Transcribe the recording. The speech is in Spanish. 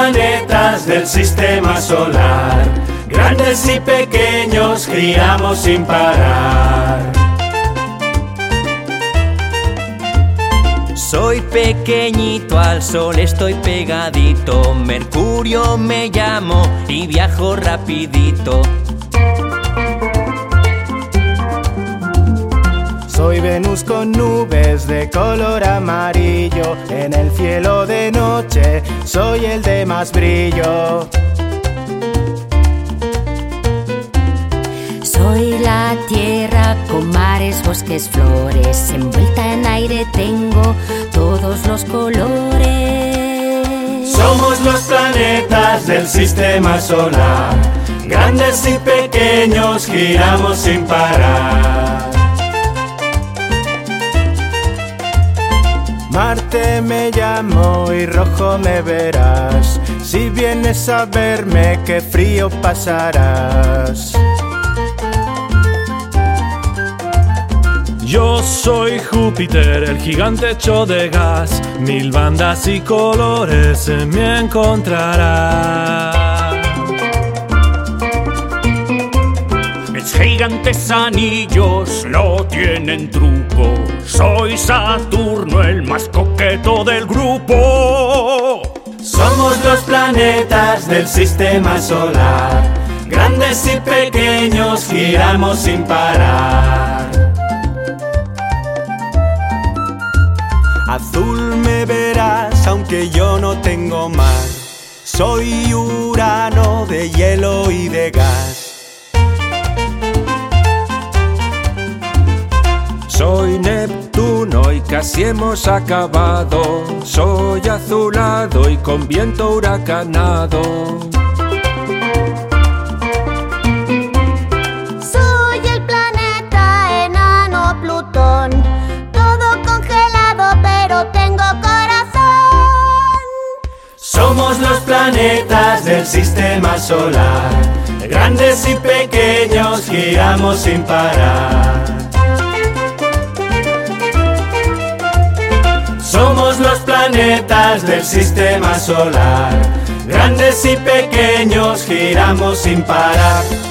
planetas del sistema solar. Grandes y pequeños giramos sin parar. Soy pequeñito al sol, estoy pegadito. Mercurio me llamo y viajo rapidito. Soy Venus con nubes de color amarillo. En el cielo de noche soy el de más brillo. Soy la tierra con mares, bosques, flores. Envuelta en aire tengo todos los colores. Somos los planetas del sistema solar. Grandes y pequeños giramos sin parar. Marte me llamo y rojo me verás. Si vienes a verme, qué frío pasarás. Yo soy Júpiter, el gigante hecho de gas. Mil bandas y colores en me encontrarás. Gigantes anillos no tienen truco. Soy Saturno, el más coqueto del grupo. Somos los planetas del sistema solar. Grandes y pequeños giramos sin parar. Azul me verás aunque yo no tengo mar. Soy Urano de hielo y de gas. Casi hemos acabado. Soy azulado y con viento huracanado. Soy el planeta enano Plutón. Todo congelado, pero tengo corazón. Somos los planetas del sistema solar. Grandes y pequeños giramos sin parar. Planetas del sistema solar. Grandes y pequeños giramos sin parar.